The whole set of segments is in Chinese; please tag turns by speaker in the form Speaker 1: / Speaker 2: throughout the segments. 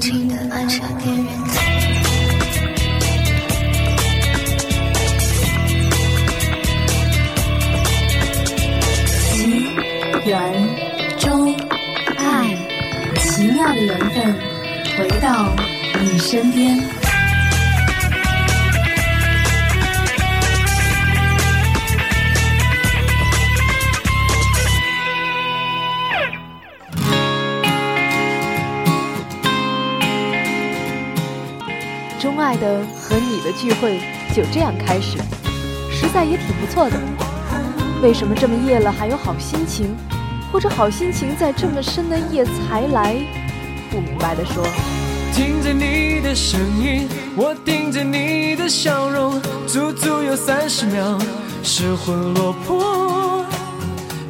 Speaker 1: 轻轻的按下电源键。
Speaker 2: 奇缘钟爱，奇妙的缘分回到你身边。
Speaker 3: 爱的和你的聚会就这样开始，实在也挺不错的。为什么这么夜了还有好心情，或者好心情在这么深的夜才来？不明白的说。
Speaker 4: 听着你的声音，我盯着你的笑容，足足有三十秒，失魂落魄。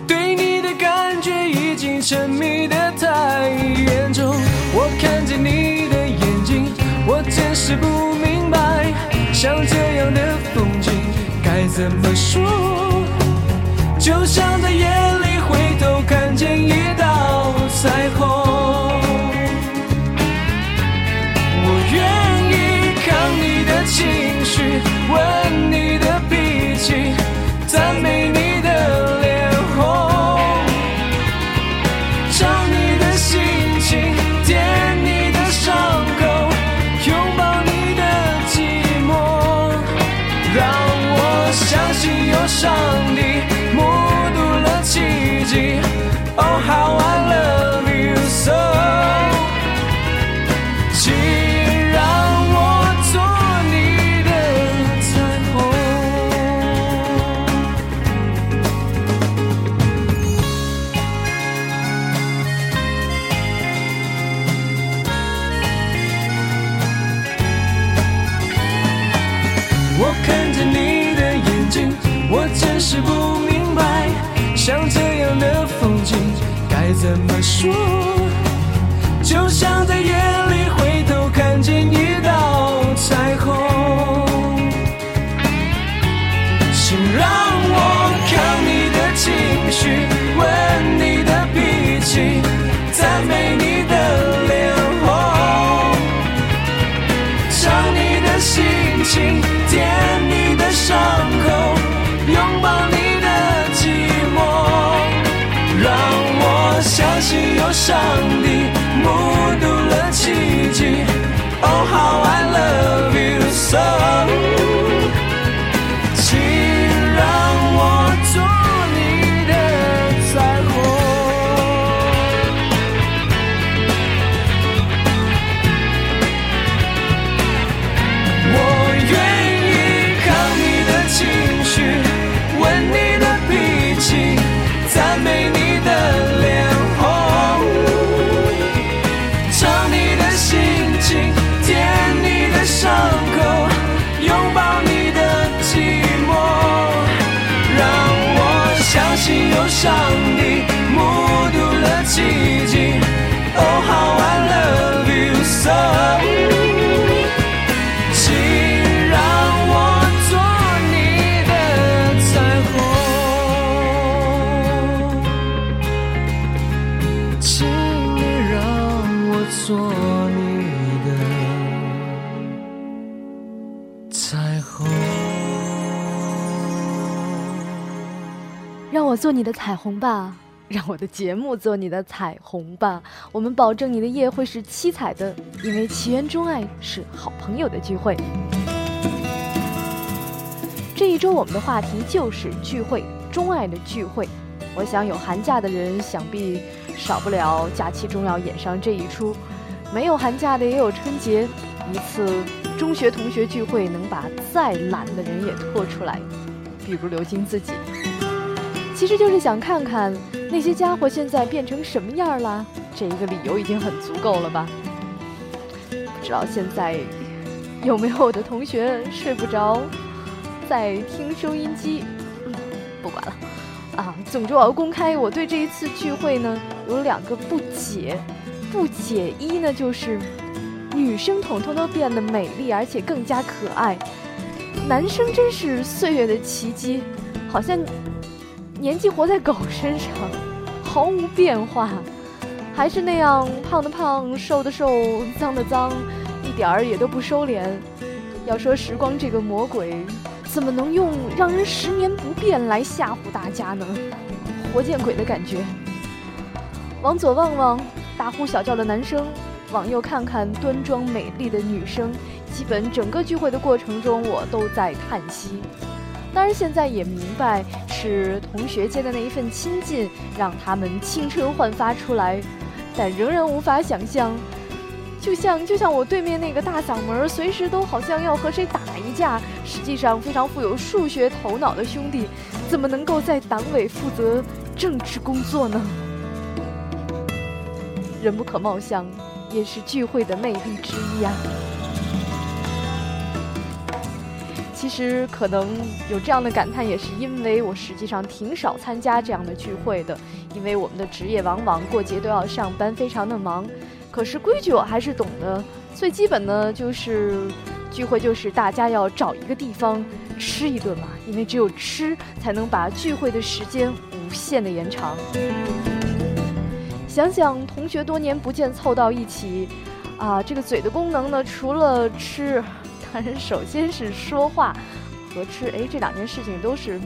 Speaker 4: 对你的感觉已经沉迷的太严重，我看着你，真是不明白。像这样的风景该怎么说？就像在夜里回头看见一道彩虹。迹。Oh how I love 怎么说？就像在夜里回头看见一道彩虹。请让我看你的情绪，我相信有上帝目睹了奇迹。Oh how I love you so。上帝目睹了奇迹。做你的彩虹
Speaker 3: 吧，让我的节目做你的彩虹吧。我们保证你的夜会是七彩的，因为奇缘钟爱是好朋友的聚会。这一周我们的话题就是聚会，钟爱的聚会。我想有寒假的人，想必少不了假期中要演上这一出；没有寒假的也有春节。一次中学同学聚会，能把再懒的人也拖出来，比如刘晶自己。其实就是想看看那些家伙现在变成什么样了，这一个理由已经很足够了吧？不知道现在有没有我的同学睡不着，在听收音机？不管了，啊，总之我要公开我对这一次聚会呢有两个不解，不解一呢就是女生统统都变得美丽而且更加可爱，男生真是岁月的奇迹，好像。年纪活在狗身上，毫无变化。还是那样胖的胖，瘦的瘦，脏的脏，一点儿也都不收敛。要说时光这个魔鬼，怎么能用让人十年不变来吓唬大家呢？活见鬼的感觉。往左望望，大呼小叫的男生；往右看看，端庄美丽的女生。基本整个聚会的过程中，我都在叹息。当然，现在也明白是同学间的那一份亲近，让他们青春焕发出来，但仍然无法想象。就像就像我对面那个大嗓门，随时都好像要和谁打一架，实际上非常富有数学头脑的兄弟，怎么能够在党委负责政治工作呢？人不可貌相，也是聚会的魅力之一啊。其实可能有这样的感叹，也是因为我实际上挺少参加这样的聚会的，因为我们的职业往往过节都要上班，非常的忙。可是规矩我还是懂的，最基本的就是聚会就是大家要找一个地方吃一顿嘛，因为只有吃才能把聚会的时间无限的延长。想想同学多年不见凑到一起，啊，这个嘴的功能呢，除了吃，当然首先是说话和吃，哎，这两件事情都是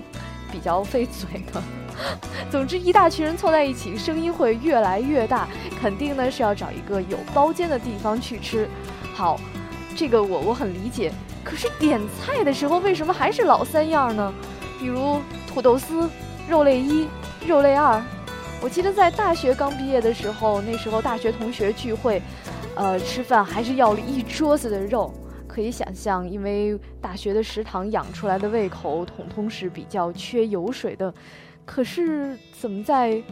Speaker 3: 比较费嘴的。总之，一大群人凑在一起，声音会越来越大。肯定呢是要找一个有包间的地方去吃。好，这个我我很理解。可是点菜的时候为什么还是老三样呢？比如土豆丝、肉类一、肉类二。我记得在大学刚毕业的时候，那时候大学同学聚会，呃，吃饭还是要了一桌子的肉。可以想象，因为大学的食堂养出来的胃口，统统是比较缺油水的。可是，怎么在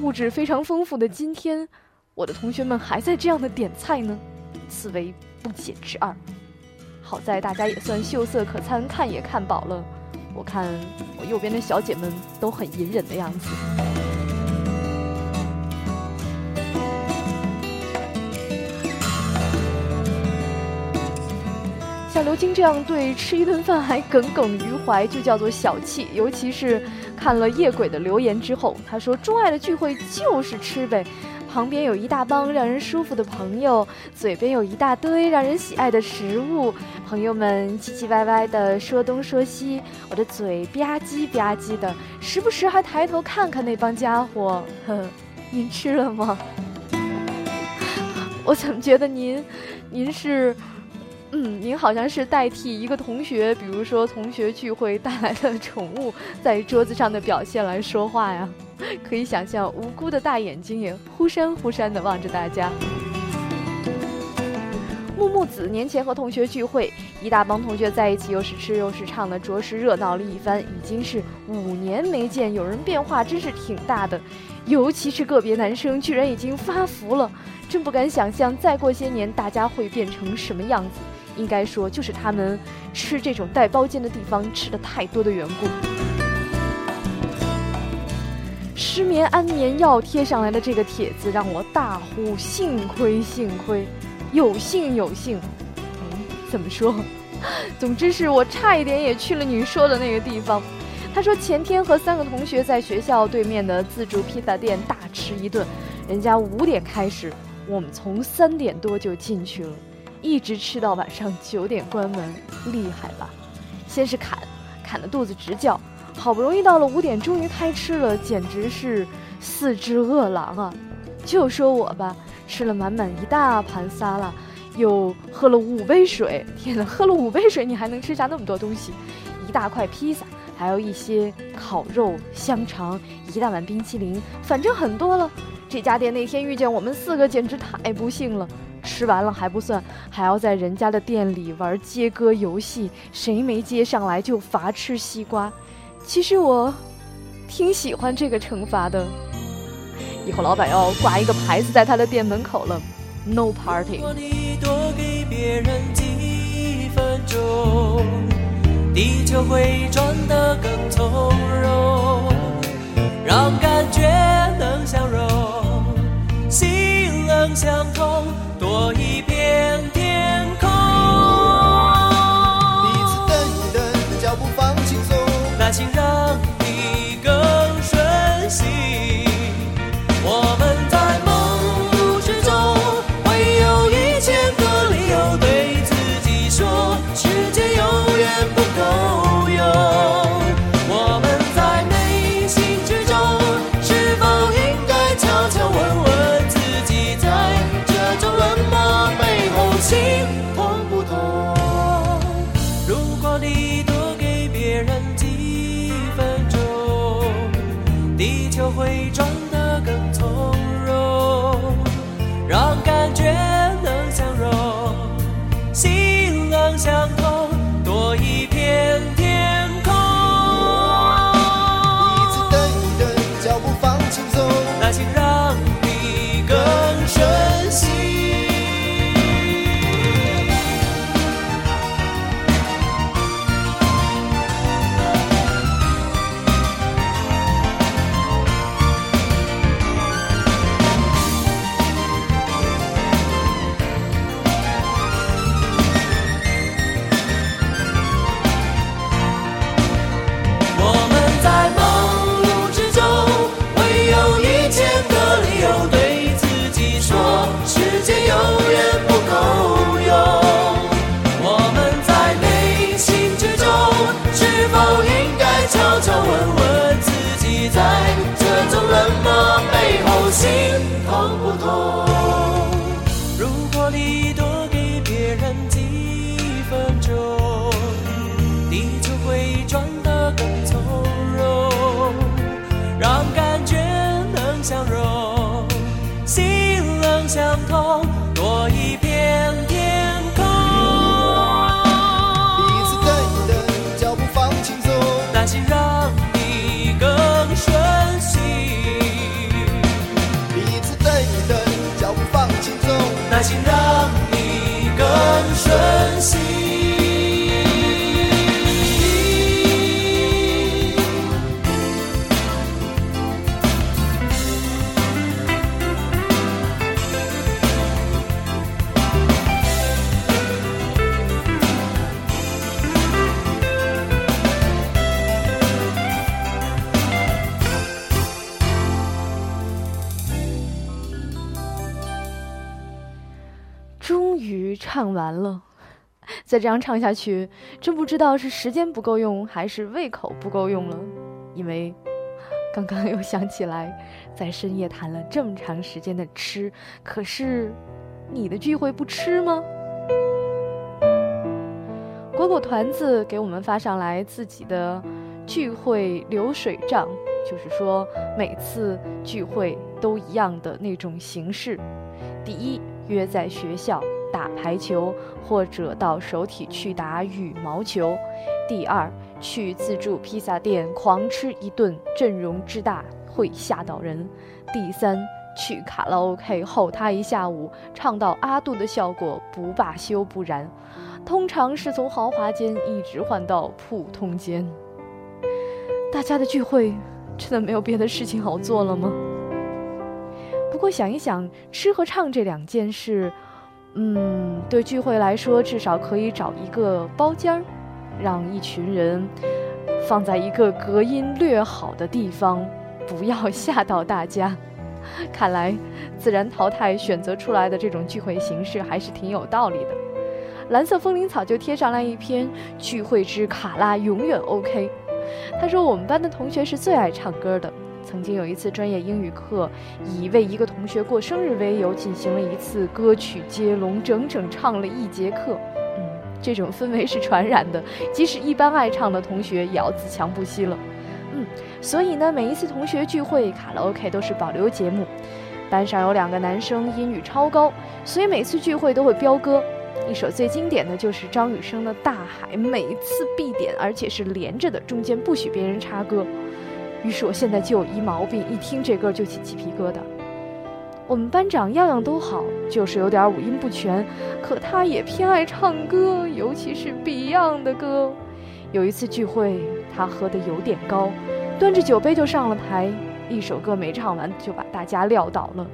Speaker 3: 物质非常丰富的今天，我的同学们还在这样的点菜呢？此为不解之二。好在大家也算秀色可餐，看也看饱了。我看我右边的小姐们都很隐忍的样子。刘晶这样对吃一顿饭还耿耿于怀，就叫做小气。尤其是看了夜鬼的留言之后，他说：“钟爱的聚会就是吃呗，旁边有一大帮让人舒服的朋友，嘴边有一大堆让人喜爱的食物，朋友们唧唧歪歪的说东说西，我的嘴吧唧吧唧的，时不时还抬头看看那帮家伙。呵，您吃了吗？我怎么觉得您，您是？”嗯，您好像是代替一个同学，比如说同学聚会带来的宠物在桌子上的表现来说话呀。可以想象，无辜的大眼睛也忽闪忽闪的望着大家。木木子年前和同学聚会，一大帮同学在一起，又是吃又是唱的，着实热闹了一番。已经是五年没见，有人变化真是挺大的，尤其是个别男生居然已经发福了，真不敢想象再过些年大家会变成什么样子。应该说，就是他们吃这种带包间的地方吃的太多的缘故。失眠安眠药贴上来的这个帖子让我大呼幸亏幸亏，有幸有幸。嗯，怎么说？总之是我差一点也去了你说的那个地方。他说前天和三个同学在学校对面的自助披萨店大吃一顿，人家五点开始，我们从三点多就进去了。一直吃到晚上九点关门，厉害吧？先是砍，砍得肚子直叫，好不容易到了五点，终于开吃了，简直是四只饿狼啊！就说我吧，吃了满满一大盘沙拉，又喝了五杯水。天哪，喝了五杯水，你还能吃下那么多东西？一大块披萨，还有一些烤肉、香肠，一大碗冰淇淋，反正很多了。这家店那天遇见我们四个，简直太不幸了。吃完了还不算，还要在人家的店里玩接歌游戏，谁没接上来就罚吃西瓜。其实我挺喜欢这个惩罚的，以后老板要挂一个牌子在他的店门口了，No party。地球会转得更从容，让感觉能相融，心能相同。多一片天空，彼此等一等，脚步放轻松，耐心让唱完了，再这样唱下去，真不知道是时间不够用，还是胃口不够用了。因为刚刚又想起来，在深夜谈了这么长时间的吃，可是你的聚会不吃吗？果果团子给我们发上来自己的聚会流水账，就是说每次聚会都一样的那种形式。第一，约在学校打排球，或者到首体去打羽毛球；第二，去自助披萨店狂吃一顿，阵容之大会吓到人；第三，去卡拉 OK 吼他一下午，唱到阿杜的效果不罢休不然。通常是从豪华间一直换到普通间。大家的聚会真的没有别的事情好做了吗？不过想一想，吃和唱这两件事，嗯，对聚会来说，至少可以找一个包间儿，让一群人放在一个隔音略好的地方，不要 吓到大家。看来，自然淘汰选择出来的这种聚会形式还是挺有道理的。蓝色风铃草就贴上来一篇聚会之卡拉永远 OK。他说我们班的同学是最爱唱歌的。曾经有一次专业英语课，以为一个同学过生日为由，进行了一次歌曲接龙，整整唱了一节课。嗯，这种氛围是传染的，即使一般爱唱的同学也要自强不息了。嗯，所以呢，每一次同学聚会，卡拉 OK 都是保留节目。班上有两个男生英语超高，所以每次聚会都会飙歌。一首最经典的就是张雨生的《大海》，每次必点，而且是连着的，中间不许别人插歌。于是我现在就有一毛病，一听这歌就起鸡皮疙瘩。我们班长样样都好，就是有点五音不全，可他也偏爱唱歌，尤其是 Beyond 的歌。有一次聚会，他喝得有点高，端着酒杯就上了台，一首歌没唱完就把大家撂倒了。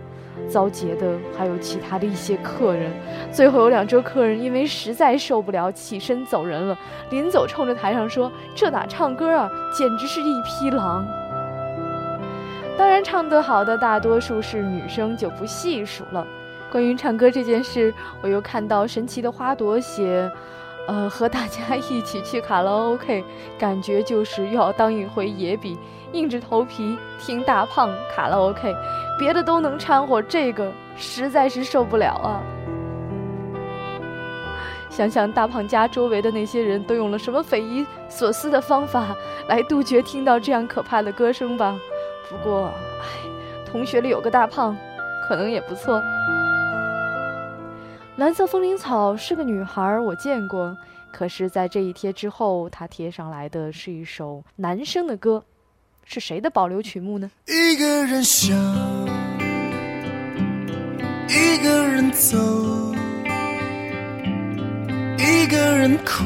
Speaker 3: 遭劫的还有其他的一些客人，最后有两桌客人因为实在受不了，起身走人了。临走冲着台上说：“这哪唱歌啊，简直是一匹狼！”当然，唱得好的大多数是女生，就不细数了。关于唱歌这件事，我又看到神奇的花朵写。呃，和大家一起去卡拉 OK，感觉就是又要当一回野比，硬着头皮听大胖卡拉 OK，别的都能掺和，这个实在是受不了啊！想想大胖家周围的那些人都用了什么匪夷所思的方法来杜绝听到这样可怕的歌声吧，不过，哎，同学里有个大胖，可能也不错。蓝色风铃草是个女孩，我见过，可是，在这一贴之后，她贴上来的是一首男生的歌，是谁的保留曲目呢？
Speaker 5: 一个人想，一个人走，一个人哭，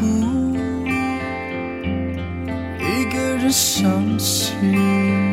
Speaker 5: 一个人伤心。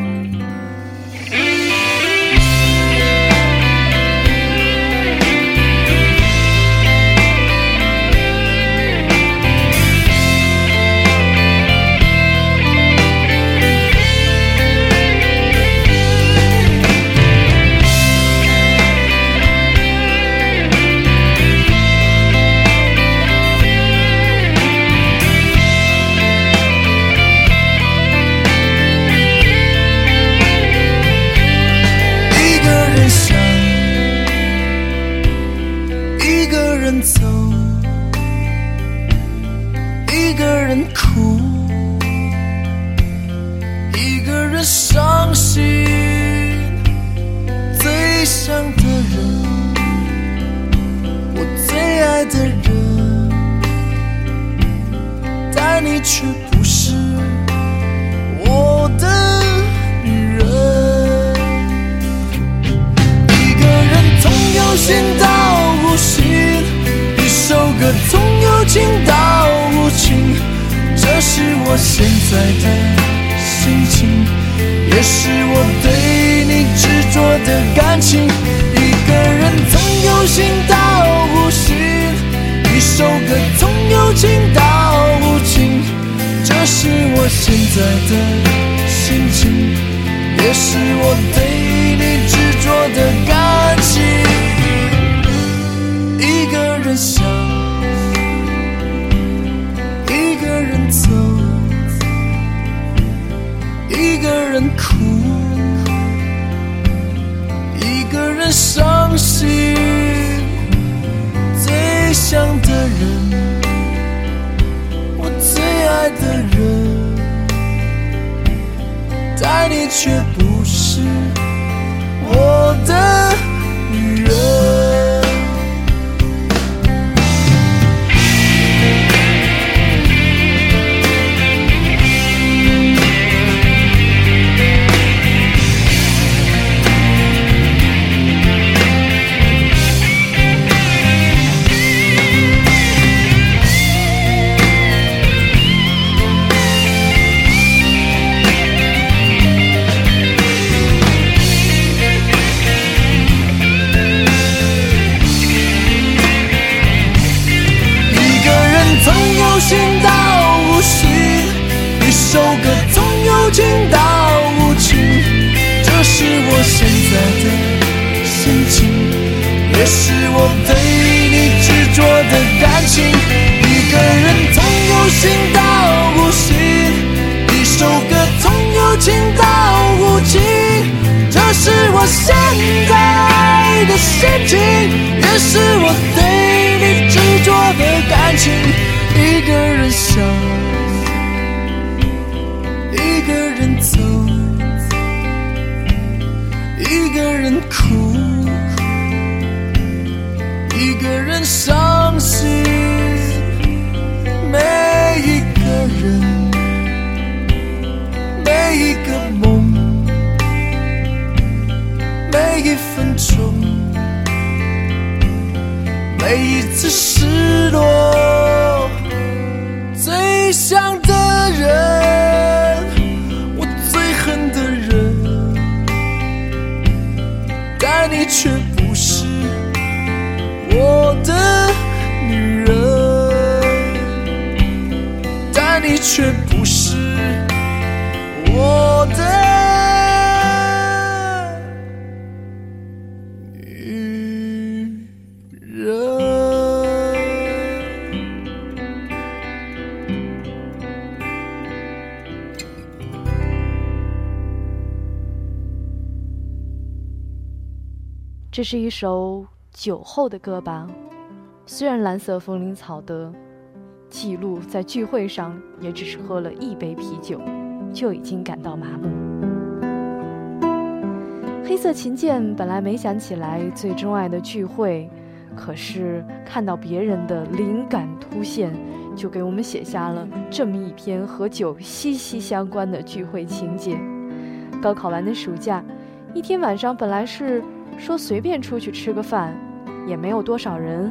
Speaker 5: 哭。一个人伤心最想的人我最爱的人但你却不 listen It's a 这是一首
Speaker 3: 酒后的歌吧。虽然蓝色风铃草的记录在聚会上也只是喝了一杯啤酒就已经感到麻木。黑色琴键本来没想起来最钟爱的聚会可是看到别人的灵感突现就给我们写下了这么一篇和酒息息相关的聚会情节。高考完的暑假一天晚上本来是说随便出去吃个饭，也没有多少人。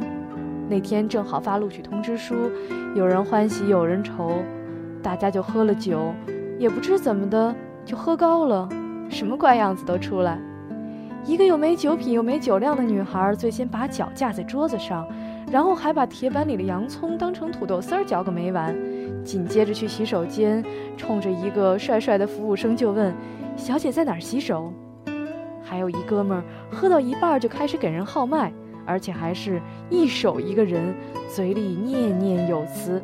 Speaker 3: 那天正好发录取通知书，有人欢喜有人愁，大家就喝了酒，也不知怎么的就喝高了，什么怪样子都出来。一个又没酒品又没酒量的女孩，最先把脚架在桌子上，然后还把铁板里的洋葱当成土豆丝儿嚼个没完，紧接着去洗手间，冲着一个帅帅的服务生就问：“小姐在哪儿洗手？”还有一哥们儿喝到一半就开始给人号脉，而且还是一手一个人，嘴里念念有词，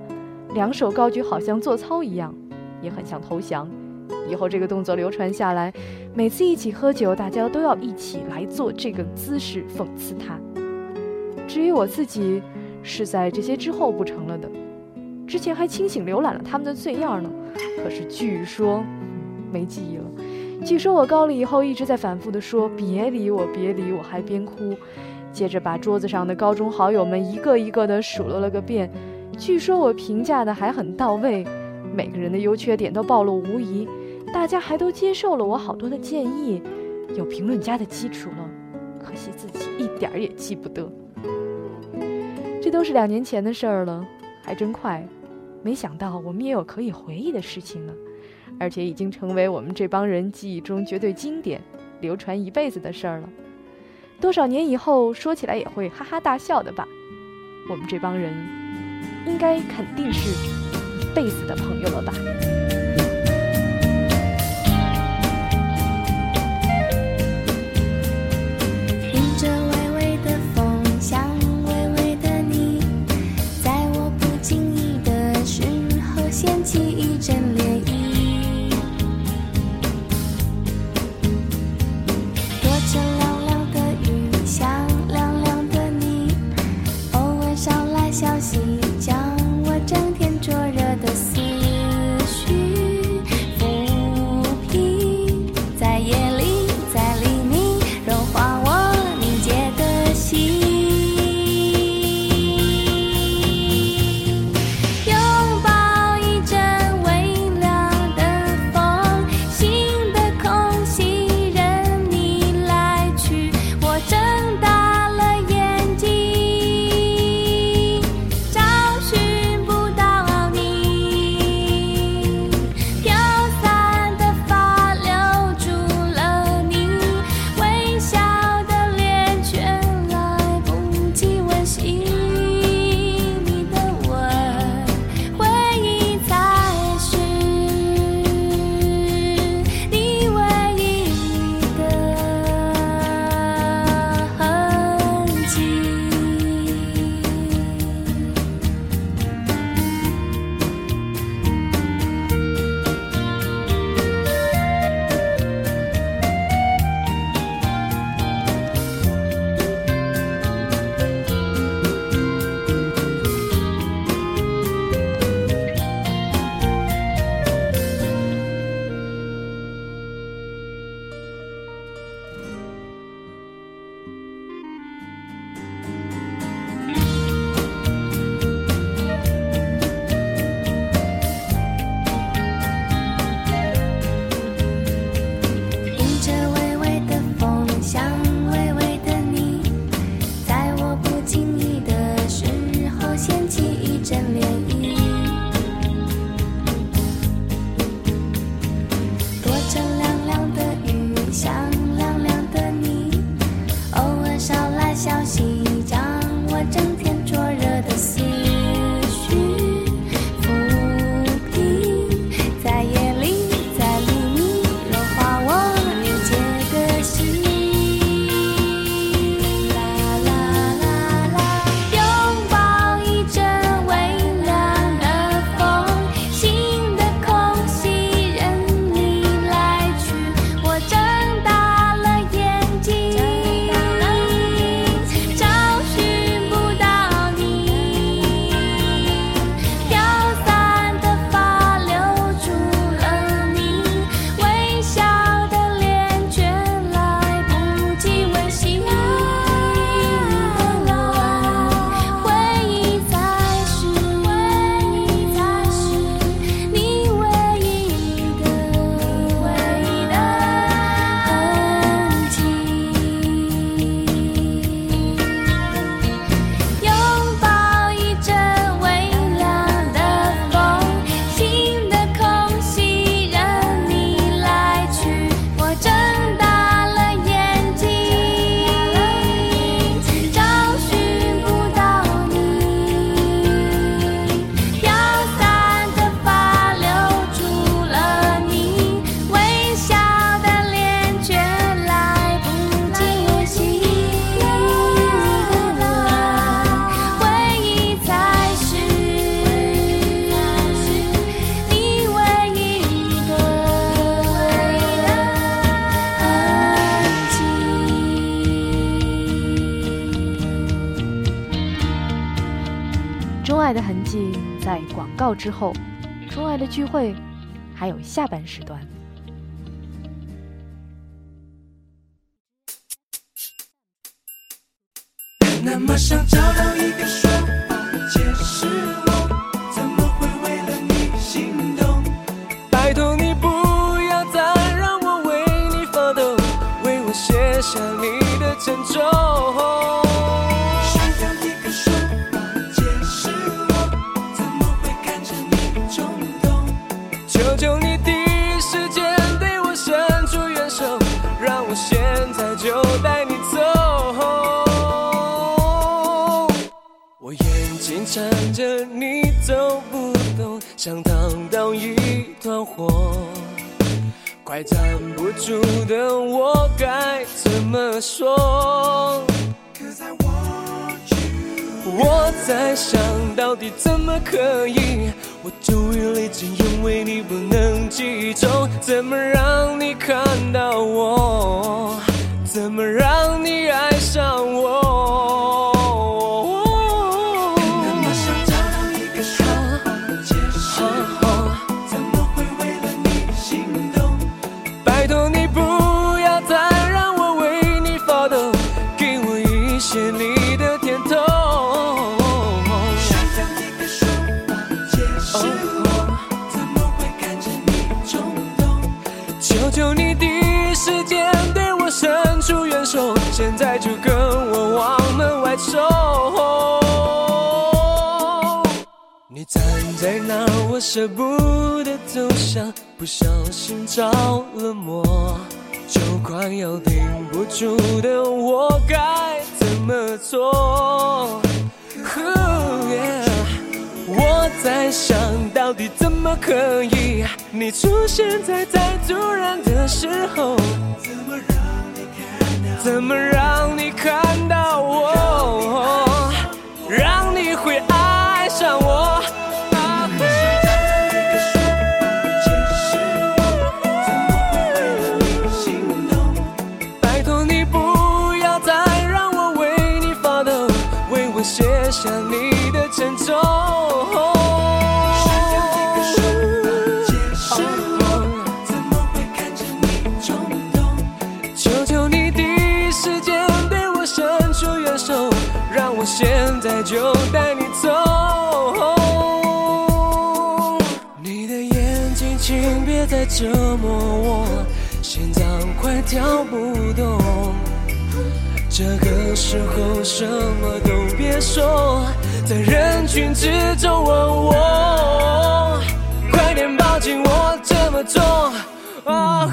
Speaker 3: 两手高举好像做操一样，也很像投降。以后这个动作流传下来，每次一起喝酒，大家都要一起来做这个姿势讽刺他。至于我自己，是在这些之后不成了的，之前还清醒浏览了他们的醉样呢。可是据说没记忆了。据说我高了以后一直在反复的说别理我，别理我，还边哭，接着把桌子上的高中好友们一个一个的数落了个遍。据说我评价的还很到位，每个人的优缺点都暴露无遗。大家还都接受了我好多的建议，有评论家的基础了，可惜自己一点儿也记不得。这都是两年前的事儿了，还真快。没想到我们也有可以回忆的事情了，而且已经成为我们这帮人记忆中绝对经典、流传一辈子的事儿了。多少年以后说起来也会哈哈大笑的吧？我们这帮人，应该肯定是一辈子的朋友了吧？爱的痕迹在广告之后，钟爱的聚会还有下半时段。
Speaker 4: 那么想找到一个缠着你走不动，想烫到一团火，快站不住的我该怎么说？我在想到底怎么可以，我周围泪只因为你不能集中，怎么让你看到我？怎么让你爱上我？手，现在就跟我往门外走。你站在那，我舍不得走向，不小心着了魔，就快要停不住的我该怎么做？我在想到底怎么可以，你出现在再突然的时候，怎么？怎么让你看到我？现在就带你走。你的眼睛，请别再折磨我，心脏快跳不动。这个时候什么都别说，在人群之中问我，快点抱紧我这么做。啊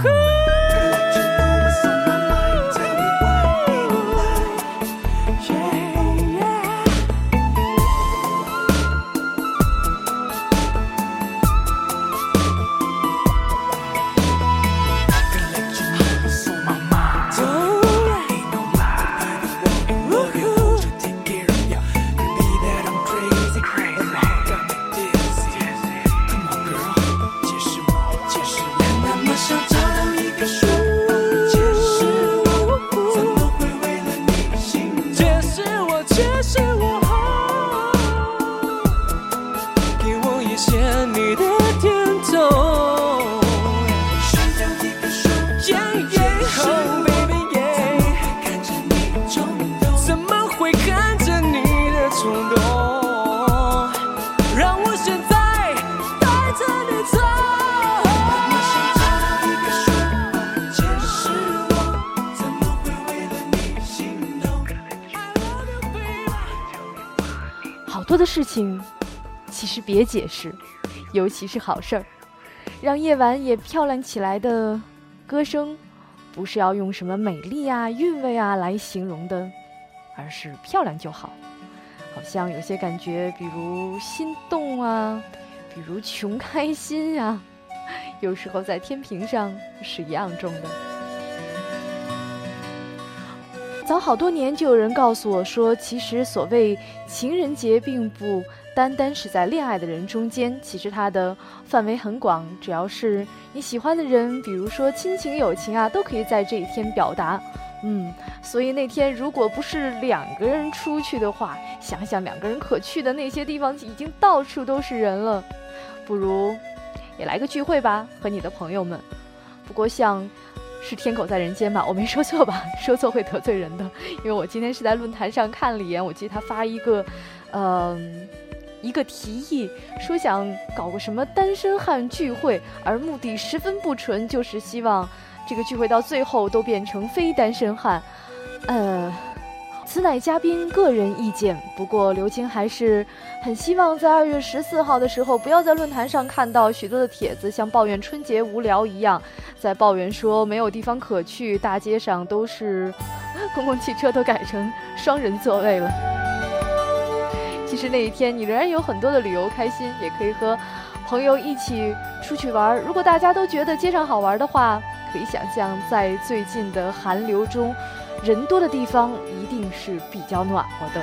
Speaker 4: 解释，
Speaker 3: 尤其是好事儿。让夜晚也漂亮起来的歌声，不是要用什么美丽啊、韵味啊来形容的，而是漂亮就好。好像有些感觉，比如心动啊，比如穷开心呀、有时候在天平上是一样重的。早好多年就有人告诉我说，其实所谓情人节并不单单是在恋爱的人中间，其实它的范围很广，只要是你喜欢的人，比如说亲情、友情啊，都可以在这一天表达。嗯，所以那天如果不是两个人出去的话，想想两个人可去的那些地方已经到处都是人了，不如也来个聚会吧，和你的朋友们。不过像是天狗在人间吧，我没说错吧？说错会得罪人的，因为我今天是在论坛上看了一眼，我记得他发一个，嗯，一个提议，说想搞个什么单身汉聚会，而目的十分不纯，就是希望。这个聚会到最后都变成非单身汉，呃，此乃嘉宾个人意见。不过刘青还是很希望在二月十四号的时候，不要在论坛上看到许多的帖子，像抱怨春节无聊一样，在抱怨说没有地方可去，大街上都是公共汽车都改成双人座位了。是那一天你仍然有很多的旅游开心，也可以和朋友一起出去玩。如果大家都觉得街上好玩的话，可以想象，在最近的寒流中，人多的地方一定是比较暖和的。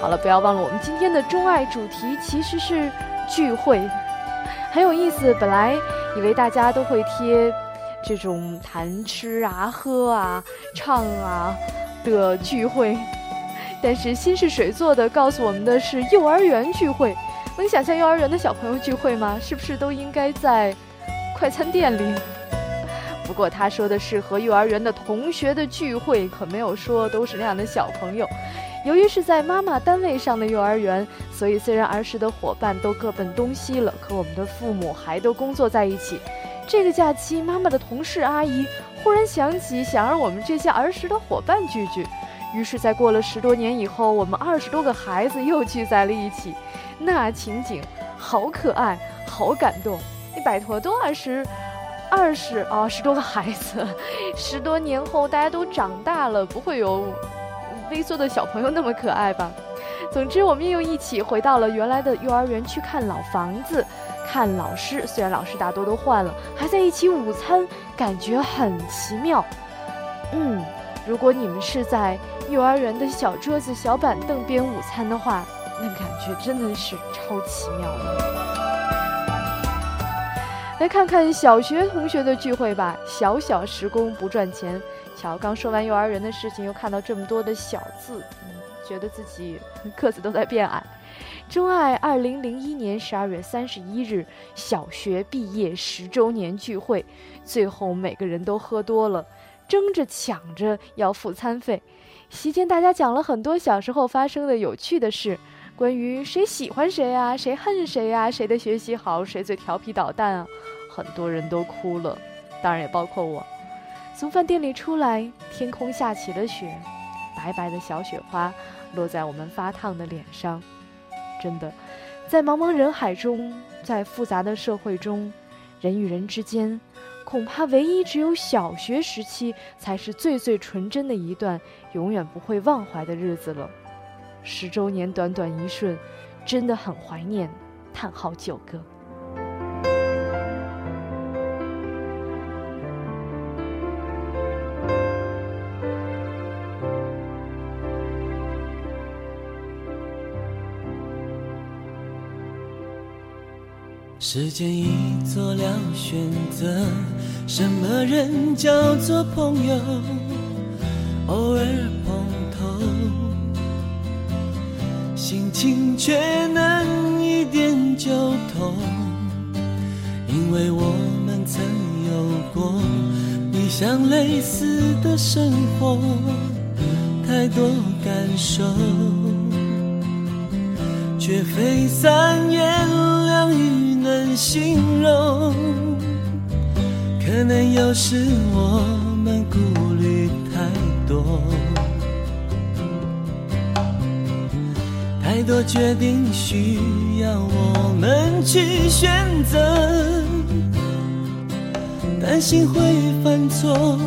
Speaker 3: 好了，不要忘了，我们今天的钟爱主题其实是聚会，很有意思。本来以为大家都会贴这种谈吃啊、喝啊、唱啊的聚会，但是心是水做的告诉我们的是幼儿园聚会。能想象幼儿园的小朋友聚会吗？是不是都应该在？快餐店里，不过他说的是和幼儿园的同学的聚会，可没有说都是那样的小朋友。由于是在妈妈单位上的幼儿园，所以虽然儿时的伙伴都各奔东西了，可我们的父母还都工作在一起。这个假期，妈妈的同事阿姨忽然想起想让我们这些儿时的伙伴聚聚，于是，在过了十多年以后，我们二十多个孩子又聚在了一起，那情景好可爱，好感动。你摆脱都二十，二十啊，十多个孩子，十多年后大家都长大了，不会有微缩的小朋友那么可爱吧？总之，我们又一起回到了原来的幼儿园去看老房子，看老师。虽然老师大多都换了，还在一起午餐，感觉很奇妙。嗯，如果你们是在幼儿园的小桌子、小板凳边午餐的话，那感觉真的是超奇妙的。来看看小学同学的聚会吧。小小时工不赚钱。瞧，刚说完幼儿园的事情，又看到这么多的小字，嗯，觉得自己 个子都在变矮。钟爱二零零一年十二月三十一日小学毕业十周年聚会，最后每个人都喝多了，争着抢着要付餐费。席间大家讲了很多小时候发生的有趣的事。关于谁喜欢谁啊，谁恨谁呀，谁的学习好，谁最调皮捣蛋啊，很多人都哭了，当然也包括我。从饭店里出来，天空下起了雪，白白的小雪花落在我们发烫的脸上。真的，在茫茫人海中，在复杂的社会中，人与人之间，恐怕唯一只有小学时期才是最最纯真的一段永远不会忘怀的日子了。十周年短短一瞬，真的很怀念。叹号九个。
Speaker 6: 时间已做了选择，什么人叫做朋友？偶尔碰头。心情却能一点就通，因为我们曾有过你像类似的生活，太多感受，却非三言两语能形容。可能有时我们顾虑太多。太多决定需要我们去选择，担心会犯错，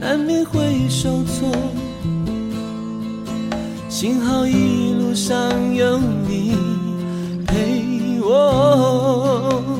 Speaker 6: 难免会受挫。幸好一路上有你陪我，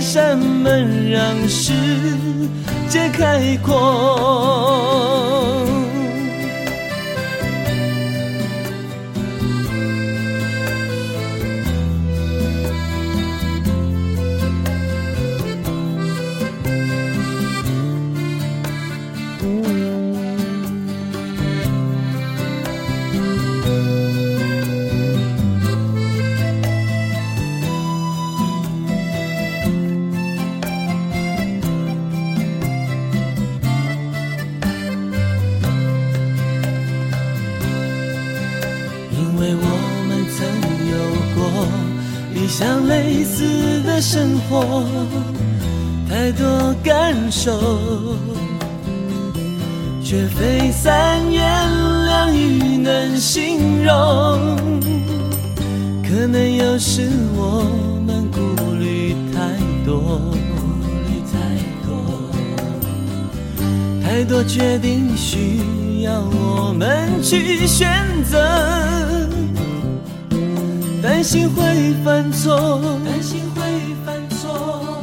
Speaker 6: 扇门，让世界开阔。手，却非三言两语能形容。可能有时我们顾虑太多，顾虑太多。太多决定需要我们去选择，担心会犯错，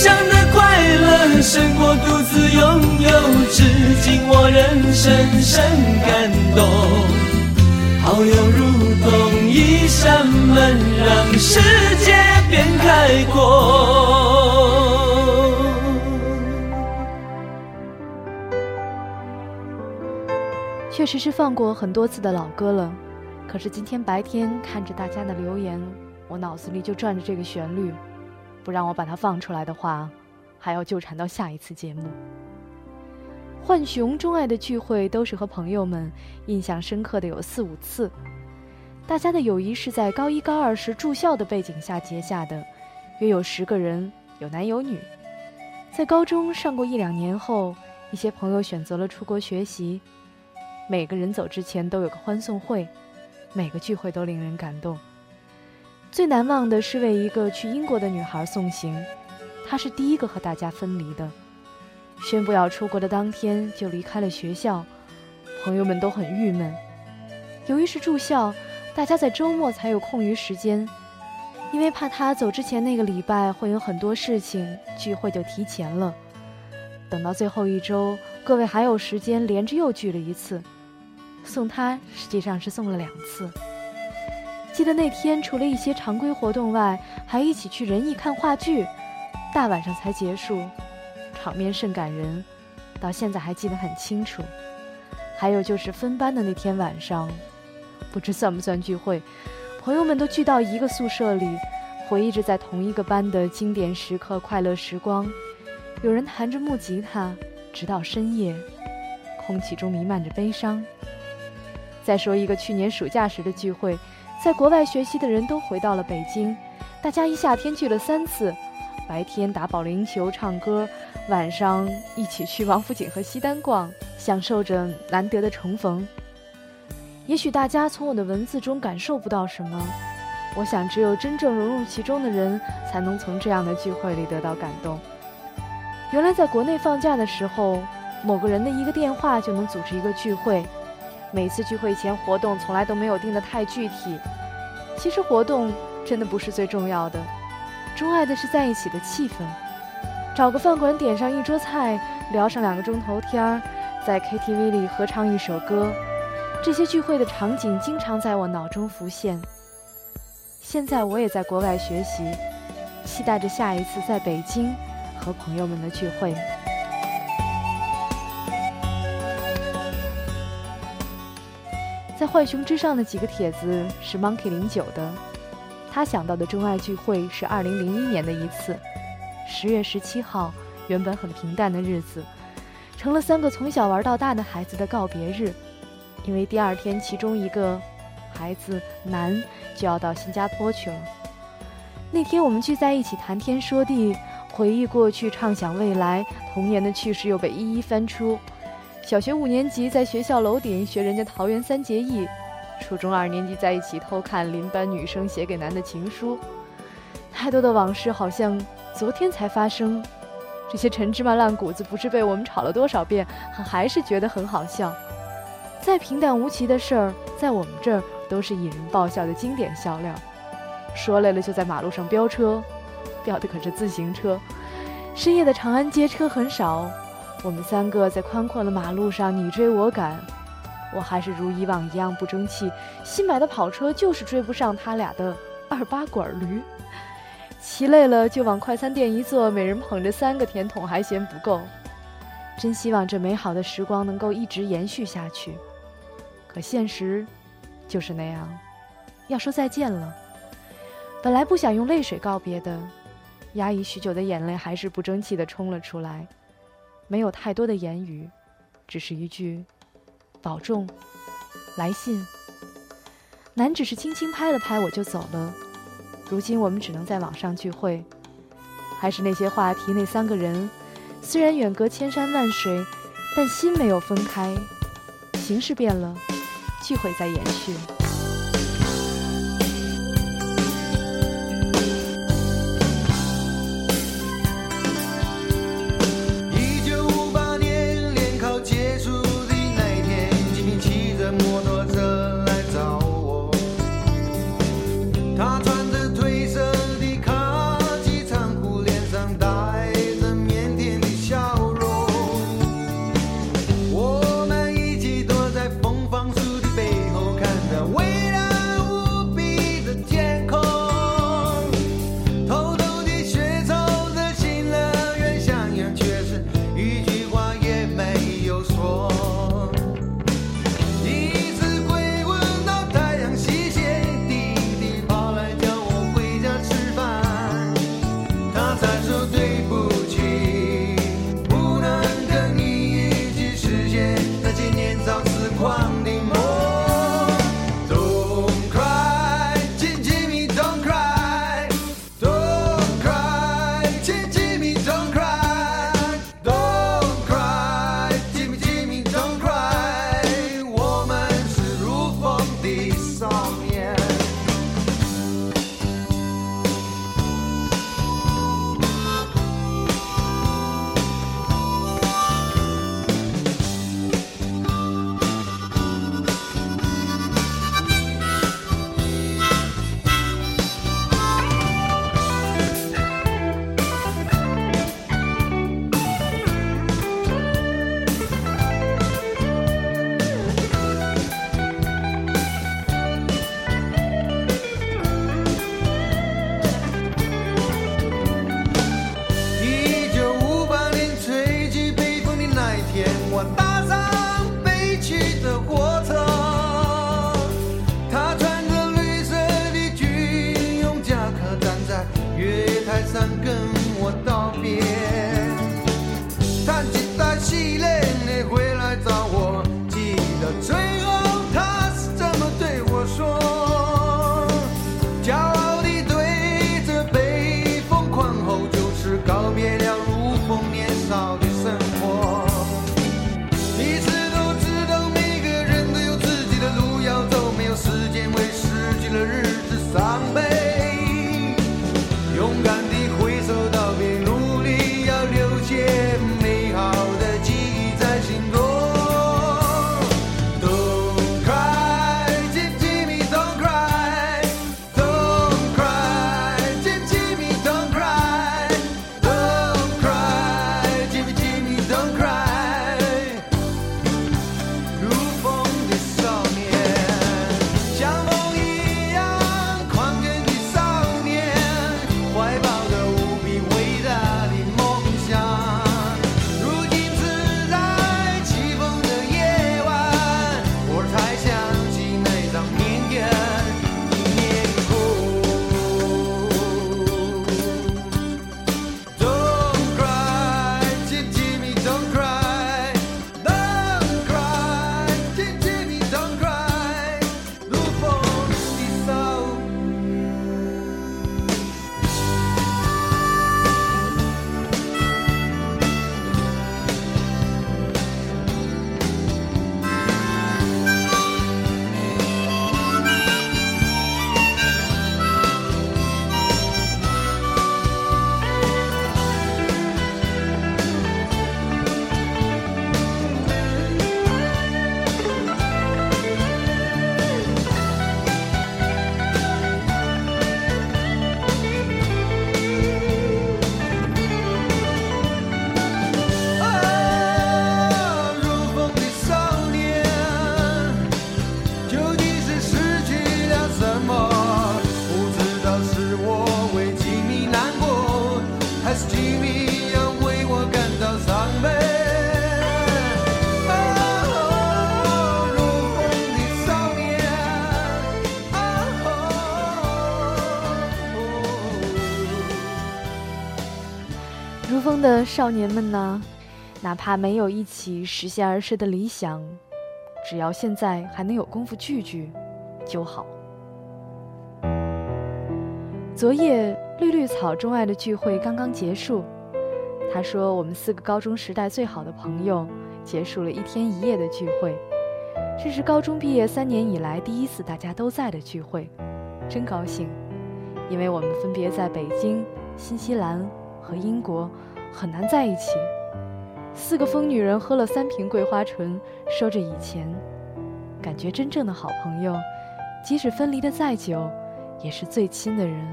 Speaker 6: 与你分享的快乐胜过独自拥有，至今我仍深深感动。好友如同一扇门，让世界变开阔。
Speaker 3: 确实是放过很多次的老歌了，可是今天白天看着大家的留言，我脑子里就转着这个旋律，不让我把它放出来的话，还要纠缠到下一次节目。浣熊钟爱的聚会都是和朋友们印象深刻的有四五次，大家的友谊是在高一高二时住校的背景下结下的，约有十个人，有男有女。在高中上过一两年后，一些朋友选择了出国学习。每个人走之前都有个欢送会，每个聚会都令人感动。最难忘的是为一个去英国的女孩送行，她是第一个和大家分离的。宣布要出国的当天就离开了学校，朋友们都很郁闷。由于是住校，大家在周末才有空余时间。因为怕她走之前那个礼拜会有很多事情，聚会就提前了。等到最后一周，各位还有时间，连着又聚了一次。送她实际上是送了两次。记得那天除了一些常规活动外，还一起去仁义看话剧，大晚上才结束，场面甚感人，到现在还记得很清楚。还有就是分班的那天晚上，不知算不算聚会，朋友们都聚到一个宿舍里，回忆着在同一个班的经典时刻、快乐时光。有人弹着木吉他，直到深夜，空气中弥漫着悲伤。再说一个去年暑假时的聚会，在国外学习的人都回到了北京，大家一夏天聚了三次，白天打保龄球、唱歌，晚上一起去王府井和西单逛，享受着难得的重逢。也许大家从我的文字中感受不到什么，我想只有真正融入其中的人，才能从这样的聚会里得到感动。原来在国内放假的时候，某个人的一个电话就能组织一个聚会。每次聚会前活动从来都没有定得太具体。其实活动真的不是最重要的，钟爱的是在一起的气氛。找个饭馆点上一桌菜，聊上两个钟头天儿，在 KTV 里合唱一首歌，这些聚会的场景经常在我脑中浮现。现在我也在国外学习，期待着下一次在北京和朋友们的聚会。在浣熊之上的几个帖子是 Monkey 零九的，他想到的钟爱聚会是二零零一年的一次，十月十七号，原本很平淡的日子，成了三个从小玩到大的孩子的告别日，因为第二天其中一个孩子男就要到新加坡去了。那天我们聚在一起谈天说地，回忆过去，畅想未来，童年的趣事又被一一翻出。小学五年级在学校楼顶学人家桃园三结义，初中二年级在一起偷看邻班女生写给男的情书，太多的往事好像昨天才发生，这些陈芝麻烂谷子不知被我们炒了多少遍，还是觉得很好笑。再平淡无奇的事儿，在我们这儿都是引人爆笑的经典笑料。说累了就在马路上飙车，飙的可是自行车。深夜的长安街车很少。我们三个在宽阔的马路上你追我赶，我还是如以往一样不争气。新买的跑车就是追不上他俩的二八管驴。骑累了就往快餐店一坐，每人捧着三个甜筒还嫌不够。真希望这美好的时光能够一直延续下去，可现实就是那样。要说再见了，本来不想用泪水告别的，压抑许久的眼泪还是不争气的冲了出来。没有太多的言语，只是一句“保重”。来信，男只是轻轻拍了拍我就走了。如今我们只能在网上聚会，还是那些话题，那三个人，虽然远隔千山万水，但心没有分开。形势变了，聚会在延续。少年们呢，哪怕没有一起实现儿时的理想，只要现在还能有功夫聚聚，就好。昨夜绿绿草钟爱的聚会刚刚结束，他说我们四个高中时代最好的朋友结束了一天一夜的聚会，这是高中毕业三年以来第一次大家都在的聚会，真高兴，因为我们分别在北京、新西兰和英国，很难在一起。四个疯女人喝了三瓶桂花醇，说着以前，感觉真正的好朋友，即使分离的再久，也是最亲的人。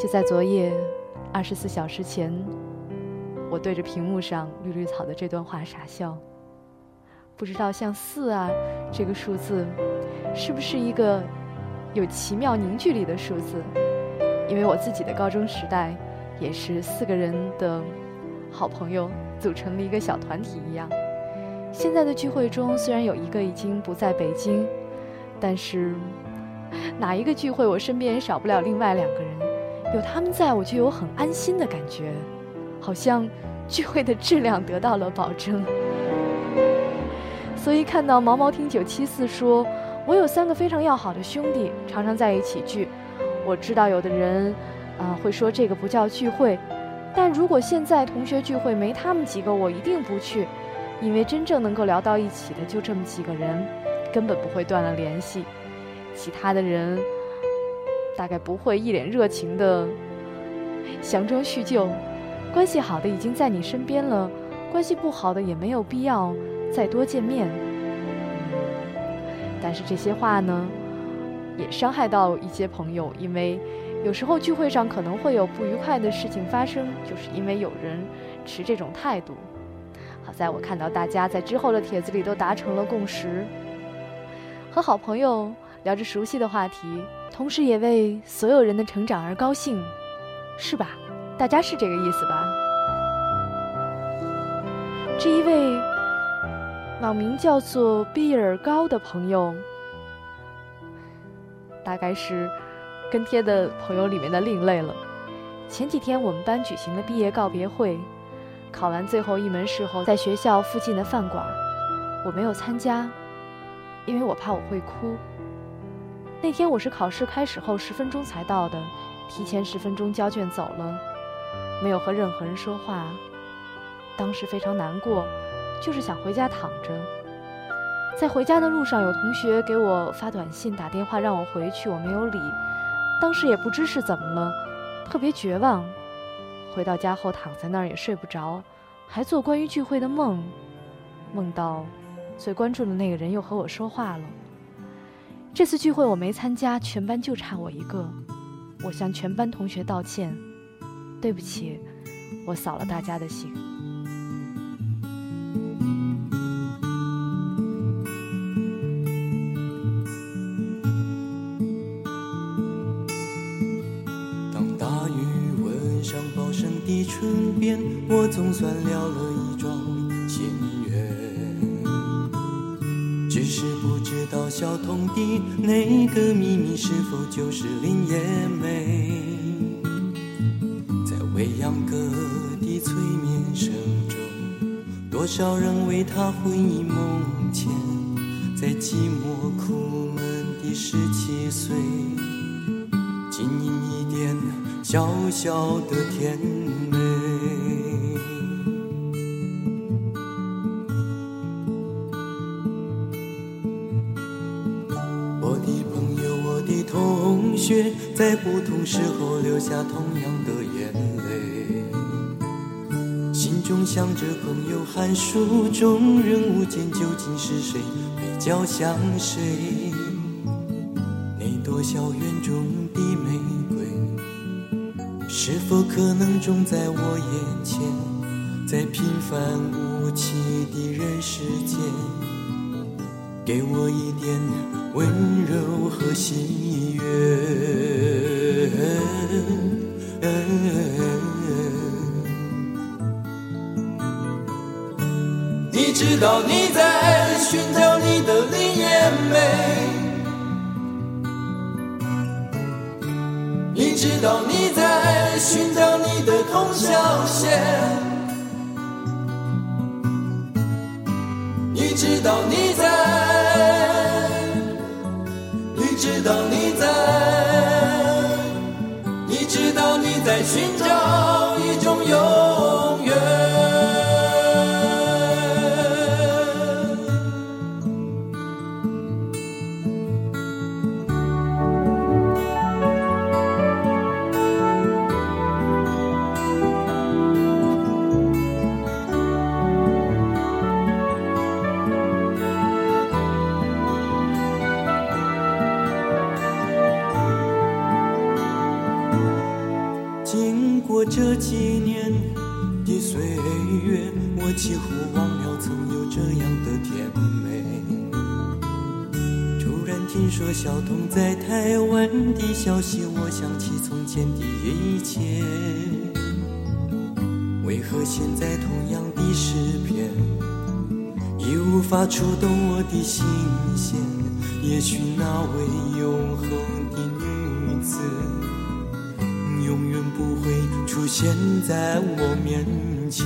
Speaker 3: 就在昨夜，二十四小时前，我对着屏幕上绿绿草的这段话傻笑。不知道像四啊这个数字，是不是一个有奇妙凝聚力的数字？因为我自己的高中时代，也是四个人的好朋友组成了一个小团体一样。现在的聚会中，虽然有一个已经不在北京，但是哪一个聚会，我身边也少不了另外两个人。有他们在，我就有很安心的感觉，好像聚会的质量得到了保证。所以看到毛毛听九七四说，我有三个非常要好的兄弟，常常在一起聚。我知道有的人，啊，会说这个不叫聚会，但如果现在同学聚会没他们几个，我一定不去，因为真正能够聊到一起的就这么几个人，根本不会断了联系，其他的人。大概不会一脸热情的详装叙旧，关系好的已经在你身边了，关系不好的也没有必要再多见面。但是这些话呢，也伤害到一些朋友，因为有时候聚会上可能会有不愉快的事情发生，就是因为有人持这种态度。好在我看到大家在之后的帖子里都达成了共识，和好朋友聊着熟悉的话题。同时也为所有人的成长而高兴，是吧？大家是这个意思吧？这一位网名叫做比尔高的朋友，大概是跟贴的朋友里面的另类了。前几天我们班举行了毕业告别会，考完最后一门试后，在学校附近的饭馆，我没有参加，因为我怕我会哭。那天我是考试开始后十分钟才到的，提前十分钟交卷走了，没有和任何人说话。当时非常难过，就是想回家躺着。在回家的路上，有同学给我发短信、打电话让我回去，我没有理。当时也不知是怎么了，特别绝望。回到家后躺在那儿也睡不着，还做关于聚会的梦，梦到最关注的那个人又和我说话了。这次聚会我没参加，全班就差我一个。我向全班同学道歉，对不起，我扫了大家的兴。
Speaker 6: 算了了一桩心愿。只是不知道小童的那个秘密是否就是林叶梅？在未央歌的催眠声中，多少人为他魂萦梦牵，在寂寞苦闷的十七岁，经营一点小小的甜美。同时候流下同样的眼泪，心中想着朋友寒暑中人无间究竟是谁比较像谁？那朵校园中的玫瑰，是否可能种在我眼前，在平凡无奇的人世间？给我一点温柔和喜悦。你知道你在寻找你的林叶梅，知道你在寻找你的通宵线，你知道你在，你知道你在，小童在台湾的消息，我想起从前的一切。为何现在同样的诗篇，已无法触动我的心弦？也许那位永恒的女子。永远不会出现在我面前。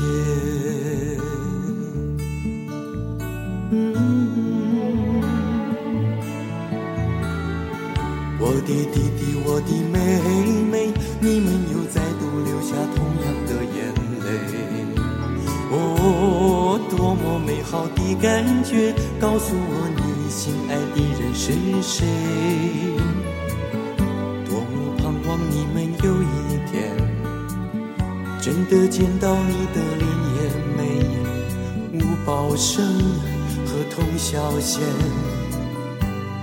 Speaker 6: 的弟弟，我的妹妹，你们又再度流下同样的眼泪。哦，多么美好的感觉！告诉我你心爱的人是谁？多么盼望你们有一天真的见到你的脸也美，吴宝生和童小贤，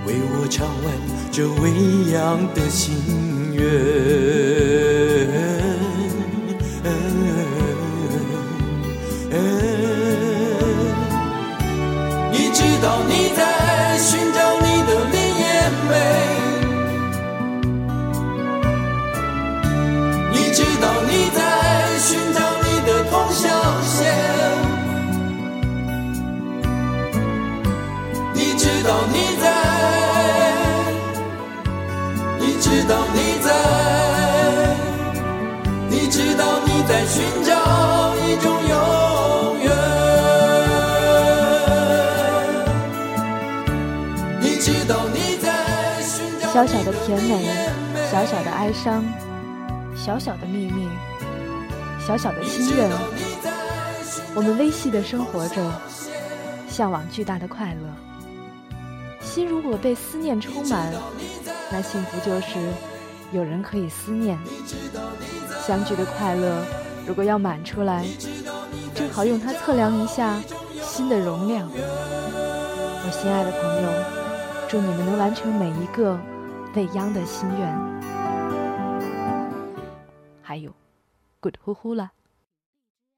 Speaker 6: 为我唱完这未央的心愿。道你在，你知道你在寻找一种永远，
Speaker 3: 小小的甜
Speaker 6: 美
Speaker 3: 小小的哀伤，小小的秘密，小小的心愿，我们微细的生活着，向往巨大的快乐。心如果被思念充满，那幸福就是有人可以思念。相聚的快乐，如果要满出来，正好用它测量一下心的容量。我心爱的朋友，祝你们能完成每一个未央的心愿。还有，good 呼呼了。